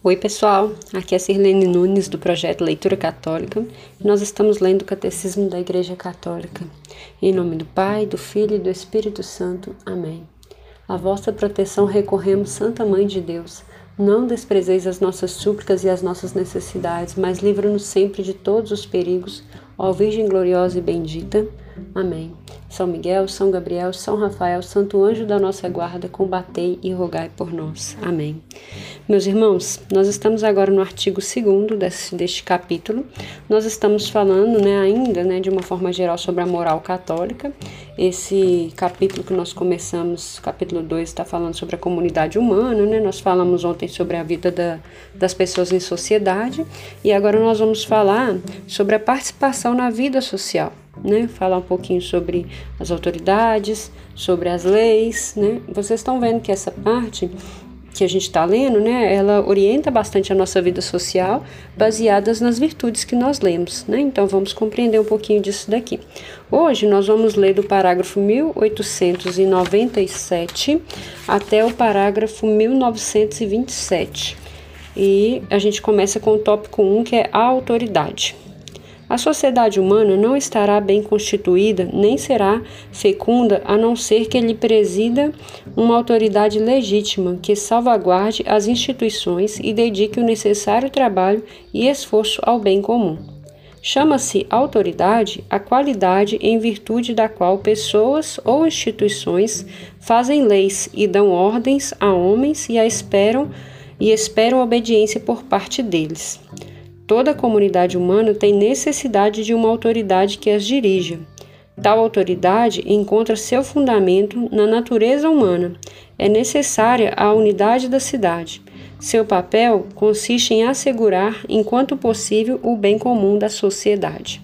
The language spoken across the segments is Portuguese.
Oi, pessoal. Aqui é Sirlene Nunes do projeto Leitura Católica. Nós estamos lendo o Catecismo da Igreja Católica. Em nome do Pai, do Filho e do Espírito Santo. Amém. A vossa proteção recorremos, Santa Mãe de Deus. Não desprezeis as nossas súplicas e as nossas necessidades, mas livra-nos sempre de todos os perigos, ó Virgem gloriosa e bendita. Amém. São Miguel, São Gabriel, São Rafael, Santo Anjo da nossa guarda, combatei e rogai por nós. Amém. Meus irmãos, nós estamos agora no artigo 2 deste, deste capítulo. Nós estamos falando né, ainda né, de uma forma geral sobre a moral católica. Esse capítulo que nós começamos, capítulo 2, está falando sobre a comunidade humana. Né? Nós falamos ontem sobre a vida da, das pessoas em sociedade e agora nós vamos falar sobre a participação na vida social né? Falar um pouquinho sobre as autoridades, sobre as leis, né? Vocês estão vendo que essa parte que a gente está lendo, né, ela orienta bastante a nossa vida social, baseadas nas virtudes que nós lemos, né? Então vamos compreender um pouquinho disso daqui. Hoje nós vamos ler do parágrafo 1897 até o parágrafo 1927. E a gente começa com o tópico 1, que é a autoridade. A sociedade humana não estará bem constituída nem será fecunda a não ser que lhe presida uma autoridade legítima que salvaguarde as instituições e dedique o necessário trabalho e esforço ao bem comum. Chama-se autoridade a qualidade em virtude da qual pessoas ou instituições fazem leis e dão ordens a homens e a esperam e esperam obediência por parte deles. Toda a comunidade humana tem necessidade de uma autoridade que as dirija. Tal autoridade encontra seu fundamento na natureza humana. É necessária a unidade da cidade. Seu papel consiste em assegurar, enquanto possível, o bem comum da sociedade.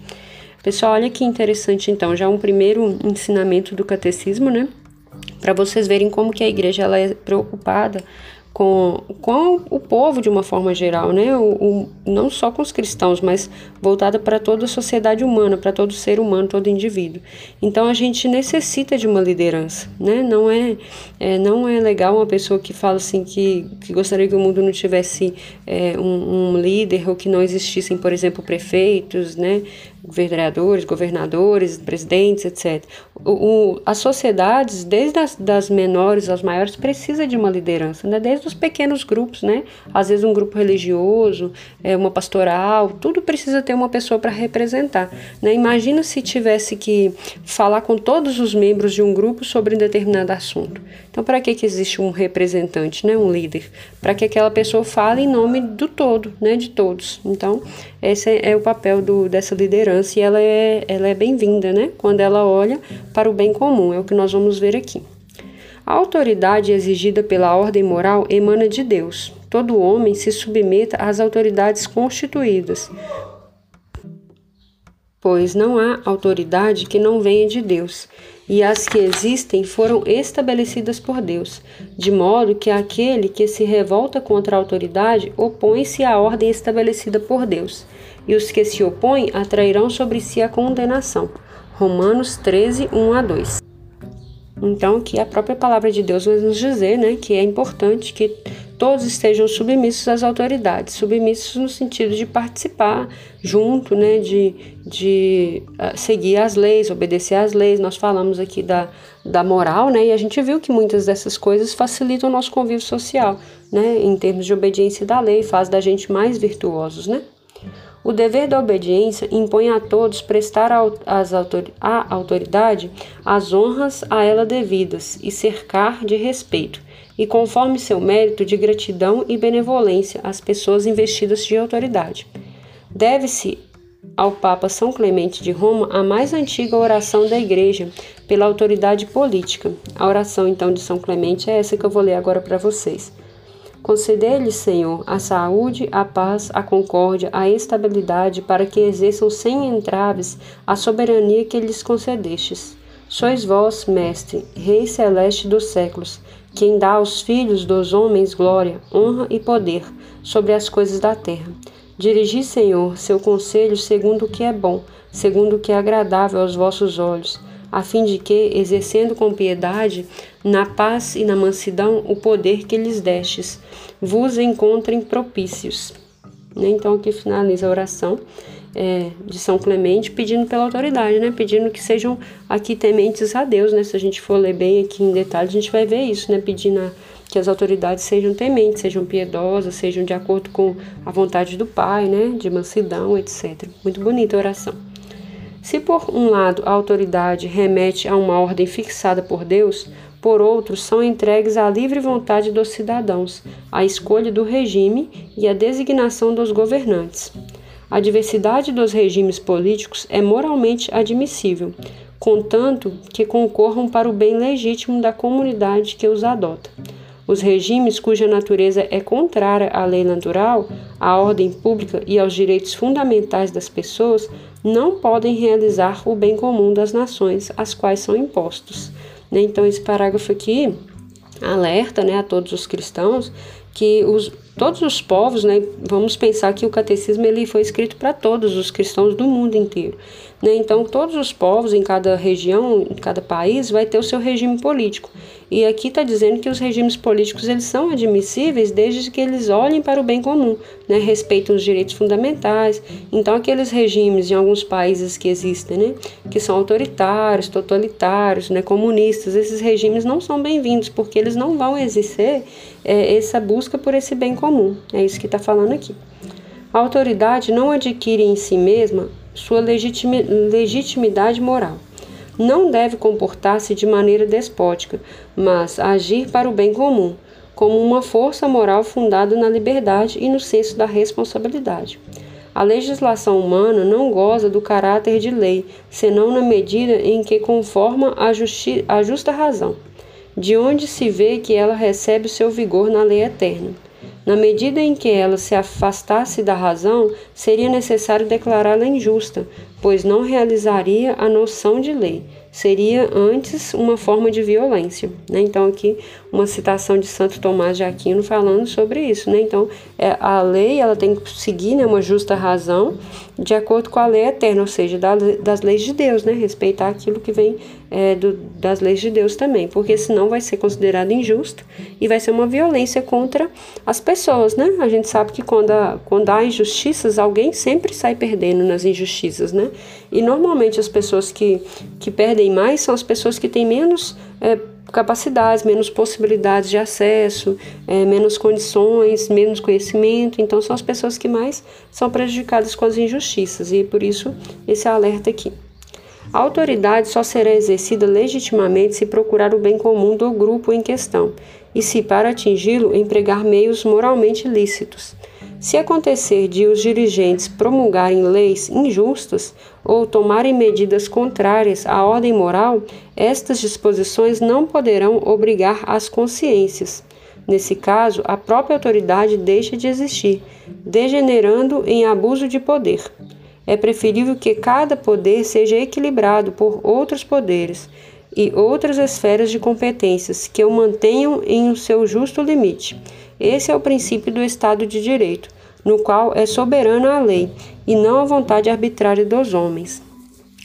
Pessoal, olha que interessante então, já um primeiro ensinamento do catecismo, né? Para vocês verem como que a igreja ela é preocupada com, com o povo de uma forma geral, né? O, o, não só com os cristãos, mas voltada para toda a sociedade humana, para todo ser humano, todo indivíduo. Então a gente necessita de uma liderança, né? Não é, é não é legal uma pessoa que fala assim que, que gostaria que o mundo não tivesse é, um, um líder ou que não existissem, por exemplo, prefeitos, né? Vereadores, governadores, presidentes, etc. O, o, as sociedades, desde as das menores às maiores, precisa de uma liderança, né? desde os pequenos grupos, né? Às vezes um grupo religioso, é, uma pastoral, tudo precisa ter uma pessoa para representar. Né? Imagina se tivesse que falar com todos os membros de um grupo sobre um determinado assunto. Então, para que, que existe um representante, né? um líder? Para que aquela pessoa fale em nome do todo, né? de todos. Então, esse é o papel do, dessa liderança e ela é, ela é bem-vinda, né? Quando ela olha para o bem comum, é o que nós vamos ver aqui. A autoridade exigida pela ordem moral emana de Deus. Todo homem se submeta às autoridades constituídas, pois não há autoridade que não venha de Deus, e as que existem foram estabelecidas por Deus, de modo que aquele que se revolta contra a autoridade opõe-se à ordem estabelecida por Deus e os que se opõem atrairão sobre si a condenação. Romanos 13, 1 a 2. Então, que a própria palavra de Deus vai nos dizer né, que é importante que todos estejam submissos às autoridades, submissos no sentido de participar junto, né, de, de uh, seguir as leis, obedecer às leis. Nós falamos aqui da, da moral, né, e a gente viu que muitas dessas coisas facilitam o nosso convívio social, né, em termos de obediência da lei, faz da gente mais virtuosos, né. O dever da obediência impõe a todos prestar à autoridade as honras a ela devidas e cercar de respeito, e conforme seu mérito de gratidão e benevolência às pessoas investidas de autoridade. Deve-se ao Papa São Clemente de Roma a mais antiga oração da Igreja pela autoridade política. A oração então de São Clemente é essa que eu vou ler agora para vocês. Conceder-lhes, Senhor, a saúde, a paz, a concórdia, a estabilidade, para que exerçam sem entraves a soberania que lhes concedestes. Sois vós, Mestre, Rei celeste dos séculos, quem dá aos filhos dos homens glória, honra e poder sobre as coisas da terra. Dirigi, Senhor, seu conselho segundo o que é bom, segundo o que é agradável aos vossos olhos a fim de que, exercendo com piedade, na paz e na mansidão, o poder que lhes destes, vos encontrem propícios. Né? Então aqui finaliza a oração é, de São Clemente pedindo pela autoridade, né? Pedindo que sejam aqui tementes a Deus, né? Se a gente for ler bem aqui em detalhe, a gente vai ver isso, né? Pedindo a, que as autoridades sejam tementes, sejam piedosas, sejam de acordo com a vontade do Pai, né? De mansidão, etc. Muito bonita a oração. Se por um lado a autoridade remete a uma ordem fixada por Deus, por outro, são entregues à livre vontade dos cidadãos, à escolha do regime e à designação dos governantes. A diversidade dos regimes políticos é moralmente admissível, contanto que concorram para o bem legítimo da comunidade que os adota. Os regimes cuja natureza é contrária à lei natural, à ordem pública e aos direitos fundamentais das pessoas não podem realizar o bem comum das nações às quais são impostos. Né? Então, esse parágrafo aqui alerta né, a todos os cristãos que os, todos os povos, né, vamos pensar que o catecismo ele foi escrito para todos os cristãos do mundo inteiro. Né? Então, todos os povos em cada região, em cada país, vai ter o seu regime político. E aqui está dizendo que os regimes políticos eles são admissíveis desde que eles olhem para o bem comum, né? respeitam os direitos fundamentais. Então, aqueles regimes em alguns países que existem, né? que são autoritários, totalitários, né? comunistas, esses regimes não são bem-vindos, porque eles não vão exercer é, essa busca por esse bem comum. É isso que está falando aqui. A autoridade não adquire em si mesma sua legitimidade moral não deve comportar-se de maneira despótica, mas agir para o bem comum, como uma força moral fundada na liberdade e no senso da responsabilidade. A legislação humana não goza do caráter de lei, senão na medida em que conforma a, a justa razão, de onde se vê que ela recebe seu vigor na lei eterna. Na medida em que ela se afastasse da razão, seria necessário declará-la injusta, pois não realizaria a noção de lei, seria antes uma forma de violência. Né? Então, aqui uma citação de Santo Tomás de Aquino falando sobre isso. Né? Então, é, a lei ela tem que seguir né, uma justa razão de acordo com a lei eterna, ou seja, da, das leis de Deus, né? respeitar aquilo que vem é, do, das leis de Deus também, porque senão vai ser considerado injusto e vai ser uma violência contra as pessoas. Né? A gente sabe que quando, a, quando há injustiças, alguém sempre sai perdendo nas injustiças. Né? E normalmente as pessoas que, que perdem mais são as pessoas que têm menos é, capacidades, menos possibilidades de acesso, é, menos condições, menos conhecimento. Então, são as pessoas que mais são prejudicadas com as injustiças, e por isso esse alerta aqui. A autoridade só será exercida legitimamente se procurar o bem comum do grupo em questão e se, para atingi-lo, empregar meios moralmente lícitos. Se acontecer de os dirigentes promulgarem leis injustas ou tomarem medidas contrárias à ordem moral, estas disposições não poderão obrigar as consciências. Nesse caso, a própria autoridade deixa de existir, degenerando em abuso de poder. É preferível que cada poder seja equilibrado por outros poderes e outras esferas de competências que o mantenham em o seu justo limite. Esse é o princípio do Estado de Direito, no qual é soberana a lei e não a vontade arbitrária dos homens.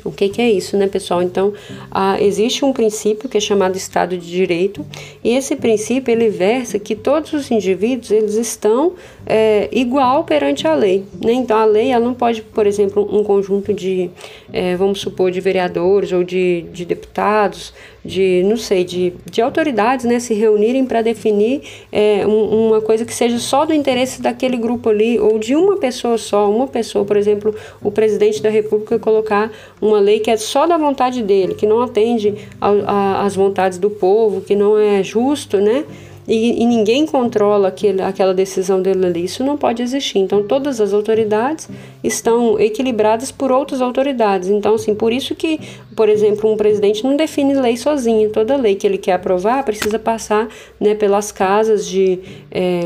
O que, que, é isso, né, pessoal? Então, ah, existe um princípio que é chamado Estado de Direito, e esse princípio ele versa que todos os indivíduos eles estão é, igual perante a lei. Né? Então, a lei ela não pode, por exemplo, um conjunto de, é, vamos supor, de vereadores ou de, de deputados, de, não sei, de, de autoridades, né, se reunirem para definir é, um, uma coisa que seja só do interesse daquele grupo ali, ou de uma pessoa só, uma pessoa, por exemplo, o presidente da República colocar uma lei que é só da vontade dele, que não atende às vontades do povo, que não é justo, né? E, e, ninguém controla aquele, aquela decisão dele ali. Isso não pode existir. Então, todas as autoridades estão equilibradas por outras autoridades. Então, assim, por isso que, por exemplo, um presidente não define lei sozinho. Toda lei que ele quer aprovar precisa passar né, pelas casas de. É,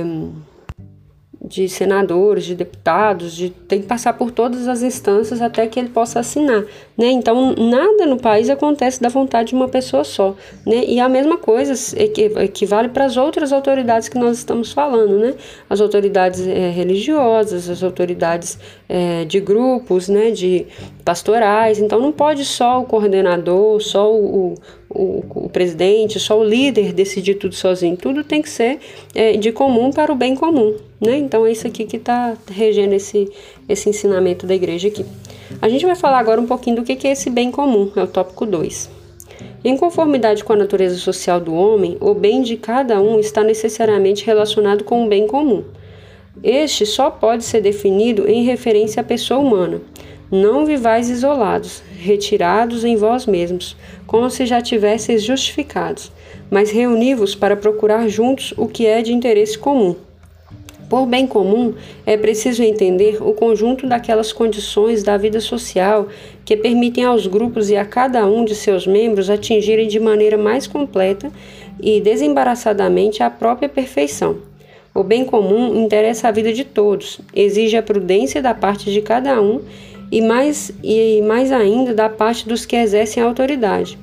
de senadores, de deputados, de, tem que passar por todas as instâncias até que ele possa assinar. Né? Então, nada no país acontece da vontade de uma pessoa só. Né? E a mesma coisa equivale para as outras autoridades que nós estamos falando, né? as autoridades é, religiosas, as autoridades é, de grupos, né? de pastorais. Então, não pode só o coordenador, só o, o, o, presidente, só o líder decidir tudo sozinho. Tudo tem que ser é, de comum para o bem comum. Né? Então é isso aqui que está regendo esse, esse ensinamento da igreja aqui. A gente vai falar agora um pouquinho do que é esse bem comum, é o tópico 2. Em conformidade com a natureza social do homem, o bem de cada um está necessariamente relacionado com o bem comum. Este só pode ser definido em referência à pessoa humana. Não vivais isolados, retirados em vós mesmos, como se já tivesseis justificados, mas reuni-vos para procurar juntos o que é de interesse comum. Por bem comum, é preciso entender o conjunto daquelas condições da vida social que permitem aos grupos e a cada um de seus membros atingirem de maneira mais completa e desembaraçadamente a própria perfeição. O bem comum interessa a vida de todos, exige a prudência da parte de cada um e mais, e mais ainda da parte dos que exercem a autoridade.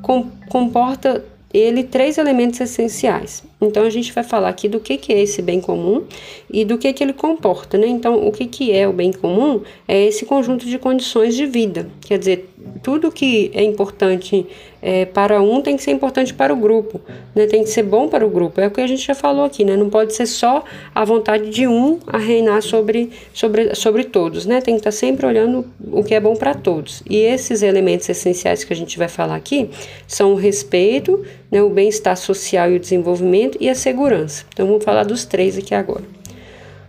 Com, comporta ele três elementos essenciais. Então a gente vai falar aqui do que, que é esse bem comum e do que, que ele comporta. Né? Então, o que, que é o bem comum é esse conjunto de condições de vida. Quer dizer, tudo que é importante é, para um tem que ser importante para o grupo, né? Tem que ser bom para o grupo. É o que a gente já falou aqui, né? Não pode ser só a vontade de um a reinar sobre, sobre, sobre todos, né? Tem que estar sempre olhando o que é bom para todos. E esses elementos essenciais que a gente vai falar aqui são o respeito, né? o bem-estar social e o desenvolvimento e a segurança. Então vamos falar dos três aqui agora.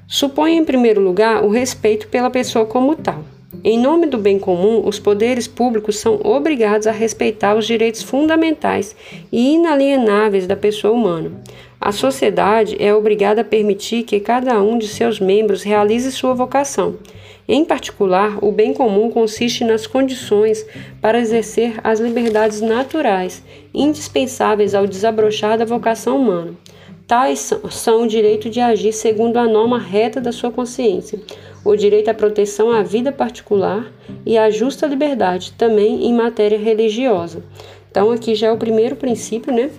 Suponha em primeiro lugar o respeito pela pessoa como tal. Em nome do bem comum, os poderes públicos são obrigados a respeitar os direitos fundamentais e inalienáveis da pessoa humana. A sociedade é obrigada a permitir que cada um de seus membros realize sua vocação. Em particular, o bem comum consiste nas condições para exercer as liberdades naturais, indispensáveis ao desabrochar da vocação humana. Tais são o direito de agir segundo a norma reta da sua consciência, o direito à proteção à vida particular e à justa liberdade, também em matéria religiosa. Então, aqui já é o primeiro princípio, né?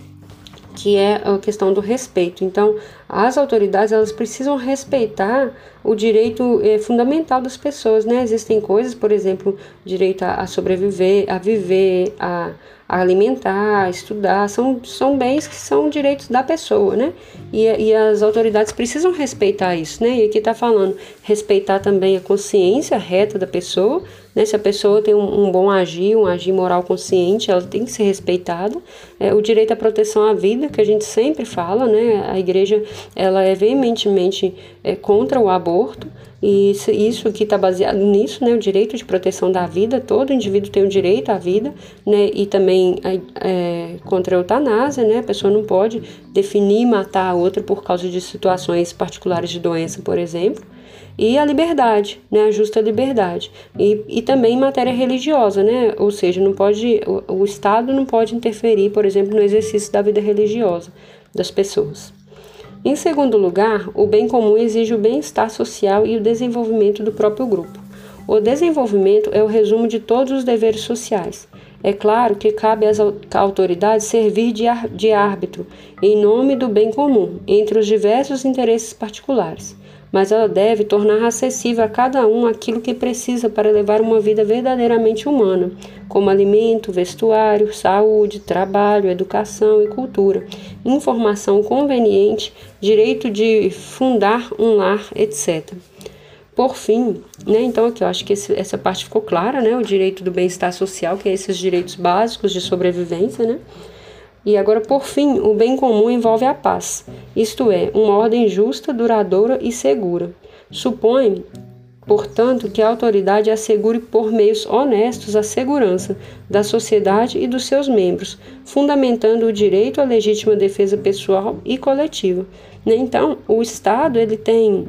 Que é a questão do respeito. Então, as autoridades elas precisam respeitar o direito é, fundamental das pessoas, né? Existem coisas, por exemplo, direito a, a sobreviver, a viver, a a alimentar, a estudar, são, são bens que são direitos da pessoa, né? E, e as autoridades precisam respeitar isso, né? E aqui está falando respeitar também a consciência reta da pessoa, né? Se a pessoa tem um, um, bom agir, um agir moral consciente, ela tem que ser respeitada. É, o direito à proteção à vida, que a gente sempre fala, né? A igreja ela é veementemente é, contra o aborto, e isso, isso que está baseado nisso, né, o direito de proteção da vida, todo indivíduo tem o direito à vida, né, e também é, contra a eutanásia, né, a pessoa não pode definir matar a outra por causa de situações particulares de doença, por exemplo. E a liberdade, né, a justa liberdade. E, e também matéria religiosa, né, ou seja, não pode, o, o Estado não pode interferir, por exemplo, no exercício da vida religiosa das pessoas. Em segundo lugar, o bem comum exige o bem-estar social e o desenvolvimento do próprio grupo. O desenvolvimento é o resumo de todos os deveres sociais. É claro que cabe às autoridades servir de árbitro em nome do bem comum entre os diversos interesses particulares mas ela deve tornar acessível a cada um aquilo que precisa para levar uma vida verdadeiramente humana, como alimento, vestuário, saúde, trabalho, educação e cultura, informação conveniente, direito de fundar um lar, etc. Por fim, né, então aqui eu acho que esse, essa parte ficou clara, né, o direito do bem-estar social, que é esses direitos básicos de sobrevivência, né, e agora, por fim, o bem comum envolve a paz, isto é, uma ordem justa, duradoura e segura. Supõe, portanto, que a autoridade assegure por meios honestos a segurança da sociedade e dos seus membros, fundamentando o direito à legítima defesa pessoal e coletiva. Então, o Estado ele tem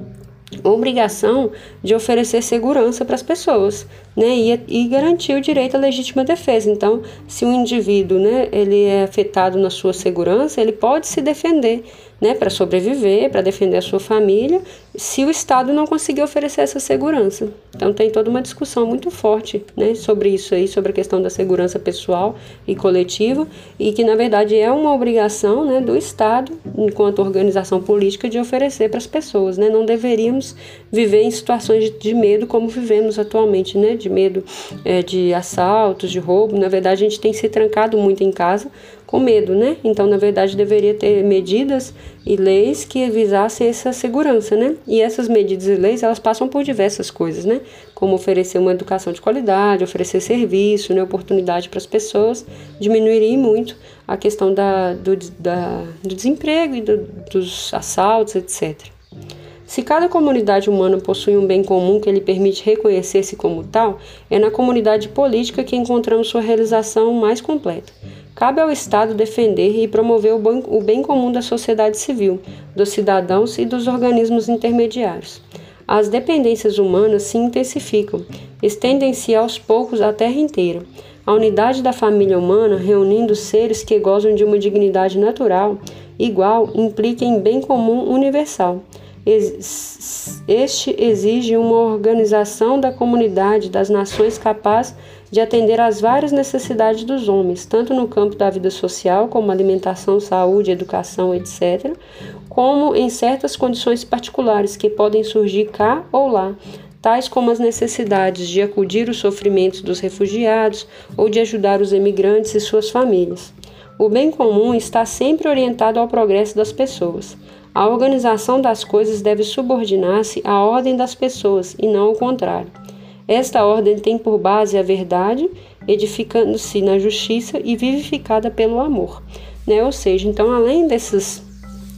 obrigação de oferecer segurança para as pessoas, né, e, e garantir o direito à legítima defesa. Então, se um indivíduo né, ele é afetado na sua segurança, ele pode se defender né, para sobreviver, para defender a sua família, se o Estado não conseguir oferecer essa segurança. Então tem toda uma discussão muito forte né, sobre isso aí, sobre a questão da segurança pessoal e coletiva, e que na verdade é uma obrigação né, do Estado, enquanto organização política, de oferecer para as pessoas. Né? Não deveríamos viver em situações de medo como vivemos atualmente, né? de medo é, de assaltos, de roubo. Na verdade, a gente tem se trancado muito em casa com medo, né? Então, na verdade, deveria ter medidas e leis que visassem essa segurança, né? E essas medidas e leis, elas passam por diversas coisas, né? Como oferecer uma educação de qualidade, oferecer serviço, né? oportunidade para as pessoas, diminuiria muito a questão da, do, da, do desemprego e do, dos assaltos, etc. Se cada comunidade humana possui um bem comum que lhe permite reconhecer-se como tal, é na comunidade política que encontramos sua realização mais completa. Cabe ao Estado defender e promover o bem comum da sociedade civil, dos cidadãos e dos organismos intermediários. As dependências humanas se intensificam, estendem-se aos poucos à terra inteira. A unidade da família humana, reunindo seres que gozam de uma dignidade natural igual, implica em bem comum universal. Este exige uma organização da comunidade das nações capaz de atender às várias necessidades dos homens, tanto no campo da vida social, como alimentação, saúde, educação, etc., como em certas condições particulares que podem surgir cá ou lá, tais como as necessidades de acudir os sofrimentos dos refugiados ou de ajudar os emigrantes e suas famílias. O bem comum está sempre orientado ao progresso das pessoas. A organização das coisas deve subordinar-se à ordem das pessoas e não ao contrário. Esta ordem tem por base a verdade, edificando-se na justiça e vivificada pelo amor. Né? Ou seja, então, além desses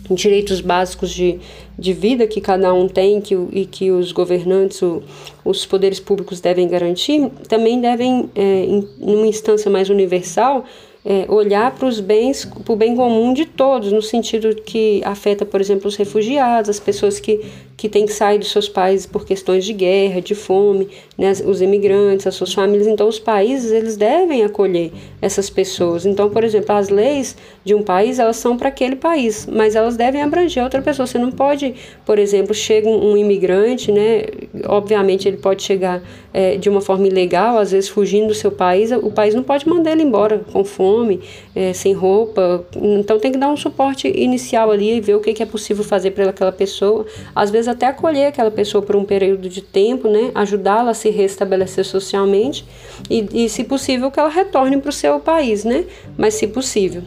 direitos básicos de, de vida que cada um tem que, e que os governantes, o, os poderes públicos devem garantir, também devem, é, em uma instância mais universal, é, olhar para os bens, para o bem comum de todos, no sentido que afeta, por exemplo, os refugiados, as pessoas que que tem que sair dos seus países por questões de guerra, de fome, né, os imigrantes, as suas famílias. Então, os países eles devem acolher essas pessoas. Então, por exemplo, as leis de um país elas são para aquele país, mas elas devem abranger outra pessoa. Você não pode, por exemplo, chega um, imigrante, né? Obviamente ele pode chegar é, de uma forma ilegal, às vezes fugindo do seu país. O país não pode mandar ele embora com fome, é, sem roupa. Então, tem que dar um suporte inicial ali e ver o que, que é possível fazer para aquela pessoa. Às vezes até acolher aquela pessoa por um período de tempo, né? Ajudá-la a se restabelecer socialmente e, e, se possível, que ela retorne para o seu país, né? Mas se possível.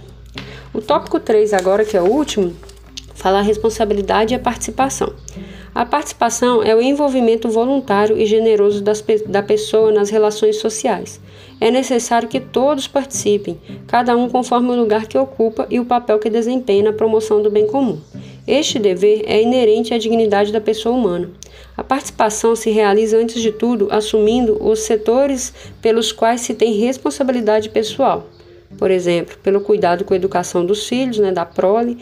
O tópico 3 agora, que é o último, fala a responsabilidade e a participação. A participação é o envolvimento voluntário e generoso das, da pessoa nas relações sociais. É necessário que todos participem, cada um conforme o lugar que ocupa e o papel que desempenha na promoção do bem comum. Este dever é inerente à dignidade da pessoa humana. A participação se realiza, antes de tudo, assumindo os setores pelos quais se tem responsabilidade pessoal. Por exemplo, pelo cuidado com a educação dos filhos, né, da prole,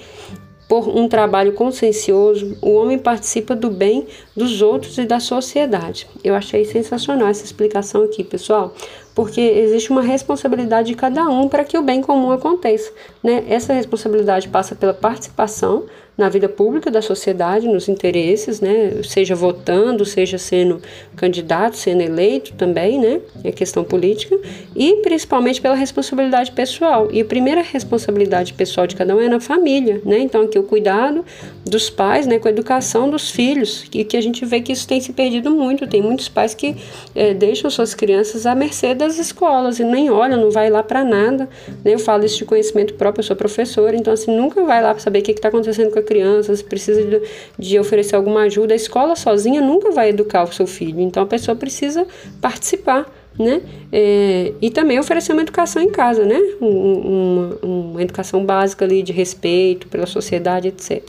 por um trabalho consciencioso, o homem participa do bem dos outros e da sociedade. Eu achei sensacional essa explicação aqui, pessoal, porque existe uma responsabilidade de cada um para que o bem comum aconteça. Né? Essa responsabilidade passa pela participação na vida pública da sociedade, nos interesses, né? Seja votando, seja sendo candidato, sendo eleito também, né? É questão política e principalmente pela responsabilidade pessoal. E a primeira responsabilidade pessoal de cada um é na família, né? Então aqui o cuidado dos pais, né, com a educação dos filhos, e que a gente vê que isso tem se perdido muito. Tem muitos pais que é, deixam suas crianças à mercê das escolas e nem olham, não vai lá para nada. Né? Eu falo isso de conhecimento próprio, eu sou professora, então assim nunca vai lá para saber o que está acontecendo com a crianças, precisa de, de oferecer alguma ajuda. A escola sozinha nunca vai educar o seu filho, então a pessoa precisa participar. Né? É, e também oferecer uma educação em casa, né? uma, uma educação básica ali de respeito pela sociedade, etc.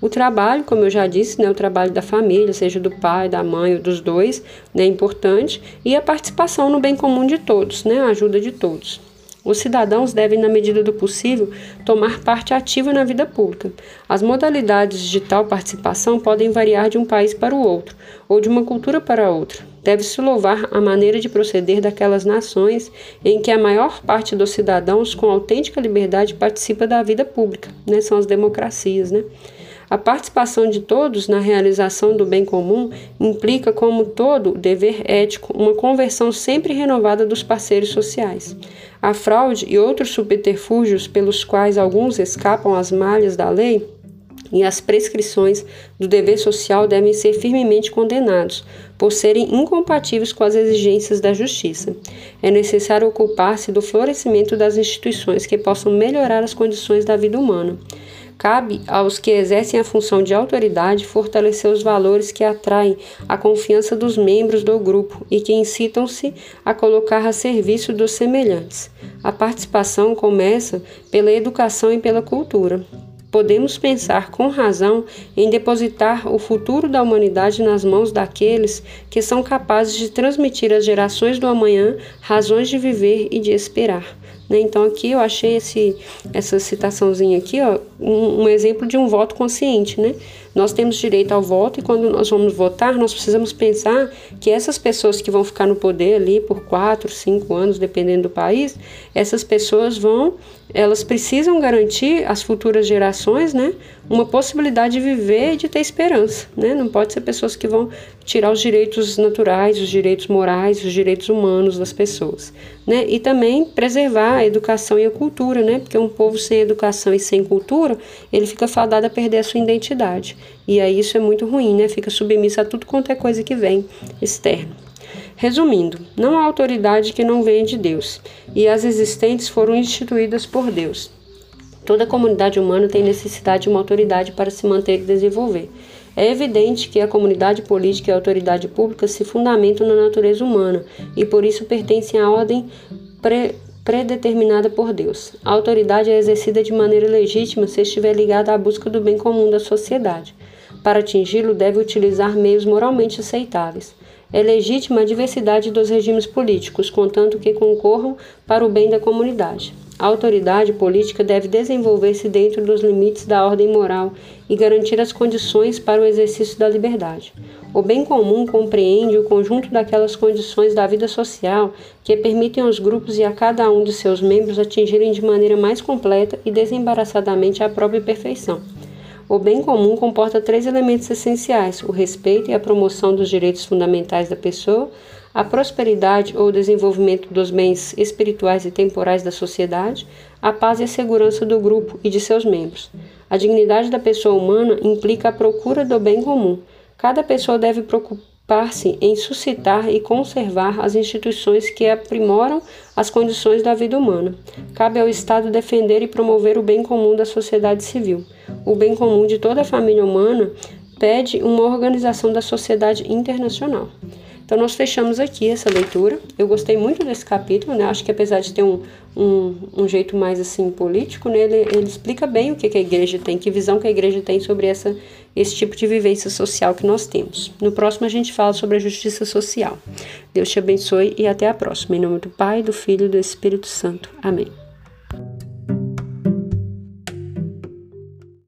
O trabalho, como eu já disse, né, o trabalho da família, seja do pai, da mãe ou dos dois, né, é importante, e a participação no bem comum de todos, né, a ajuda de todos. Os cidadãos devem, na medida do possível, tomar parte ativa na vida pública. As modalidades de tal participação podem variar de um país para o outro, ou de uma cultura para outra. deve-se louvar a maneira de proceder daquelas nações em que a maior parte dos cidadãos com autêntica liberdade participa da vida pública, né? São as democracias, né? A participação de todos na realização do bem comum implica, como todo dever ético, uma conversão sempre renovada dos parceiros sociais. A fraude e outros subterfúgios pelos quais alguns escapam às malhas da lei e as prescrições do dever social devem ser firmemente condenados, por serem incompatíveis com as exigências da justiça. É necessário ocupar-se do florescimento das instituições que possam melhorar as condições da vida humana. Cabe aos que exercem a função de autoridade fortalecer os valores que atraem a confiança dos membros do grupo e que incitam-se a colocar a serviço dos semelhantes. A participação começa pela educação e pela cultura. Podemos pensar com razão em depositar o futuro da humanidade nas mãos daqueles que são capazes de transmitir às gerações do amanhã razões de viver e de esperar. Né? Então aqui eu achei esse, essa citaçãozinha aqui, ó, um, um, exemplo de um voto consciente, né? Nós temos direito ao voto e quando nós vamos votar, nós precisamos pensar que essas pessoas que vão ficar no poder ali por quatro, cinco anos, dependendo do país, essas pessoas vão, elas precisam garantir às futuras gerações, né, uma possibilidade de viver e de ter esperança, né? Não pode ser pessoas que vão tirar os direitos naturais, os direitos morais, os direitos humanos das pessoas, né? E também preservar a educação e a cultura, né? Porque um povo sem educação e sem cultura, ele fica fadado a perder a sua identidade. E aí isso é muito ruim, né? Fica submisso a tudo quanto é coisa que vem externo. Resumindo, não há autoridade que não venha de Deus, e as existentes foram instituídas por Deus. Toda comunidade humana tem necessidade de uma autoridade para se manter e desenvolver. É evidente que a comunidade política e a autoridade pública se fundamentam na natureza humana e por isso pertencem à ordem pre predeterminada por Deus. A autoridade é exercida de maneira legítima se estiver ligada à busca do bem comum da sociedade. Para atingi-lo, deve utilizar meios moralmente aceitáveis. É legítima a diversidade dos regimes políticos, contanto que concorram para o bem da comunidade. A autoridade política deve desenvolver-se dentro dos limites da ordem moral e garantir as condições para o exercício da liberdade. O bem comum compreende o conjunto daquelas condições da vida social que permitem aos grupos e a cada um de seus membros atingirem de maneira mais completa e desembaraçadamente a própria perfeição. O bem comum comporta três elementos essenciais: o respeito e a promoção dos direitos fundamentais da pessoa, a prosperidade ou desenvolvimento dos bens espirituais e temporais da sociedade, a paz e a segurança do grupo e de seus membros. A dignidade da pessoa humana implica a procura do bem comum. Cada pessoa deve preocupar-se em suscitar e conservar as instituições que aprimoram as condições da vida humana. Cabe ao Estado defender e promover o bem comum da sociedade civil. O bem comum de toda a família humana pede uma organização da sociedade internacional. Então, nós fechamos aqui essa leitura. Eu gostei muito desse capítulo, né? Acho que apesar de ter um, um, um jeito mais assim político, né? Ele, ele explica bem o que, que a igreja tem, que visão que a igreja tem sobre essa, esse tipo de vivência social que nós temos. No próximo, a gente fala sobre a justiça social. Deus te abençoe e até a próxima. Em nome do Pai, do Filho e do Espírito Santo. Amém.